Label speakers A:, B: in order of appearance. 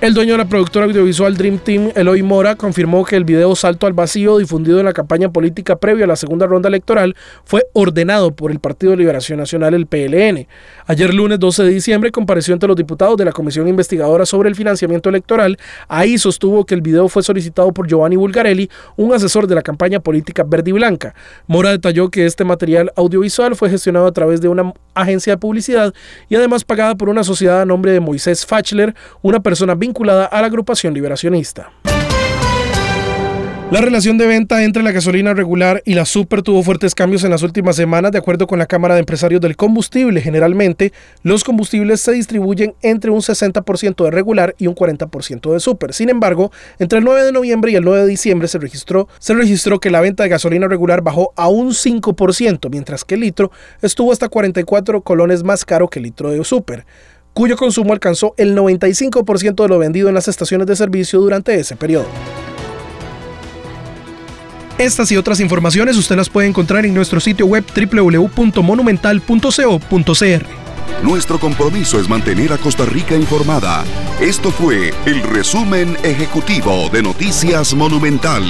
A: El dueño de la productora audiovisual Dream Team, Eloy Mora, confirmó que el video Salto al Vacío, difundido en la campaña política previa a la segunda ronda electoral, fue ordenado por el Partido Liberación Nacional, el PLN. Ayer lunes 12 de diciembre compareció ante los diputados de la Comisión Investigadora sobre el Financiamiento Electoral. Ahí sostuvo que el video fue solicitado por Giovanni Bulgarelli, un asesor de la campaña política verde y blanca. Mora detalló que este material audiovisual fue gestionado a través de una agencia de publicidad y además pagada por una sociedad a nombre de Moisés Fachler, una persona vinculada a la agrupación liberacionista. La relación de venta entre la gasolina regular y la super tuvo fuertes cambios en las últimas semanas, de acuerdo con la Cámara de Empresarios del Combustible. Generalmente, los combustibles se distribuyen entre un 60% de regular y un 40% de super. Sin embargo, entre el 9 de noviembre y el 9 de diciembre se registró, se registró que la venta de gasolina regular bajó a un 5%, mientras que el litro estuvo hasta 44 colones más caro que el litro de super cuyo consumo alcanzó el 95% de lo vendido en las estaciones de servicio durante ese periodo. Estas y otras informaciones usted las puede encontrar en nuestro sitio web www.monumental.co.cr.
B: Nuestro compromiso es mantener a Costa Rica informada. Esto fue el resumen ejecutivo de Noticias Monumental.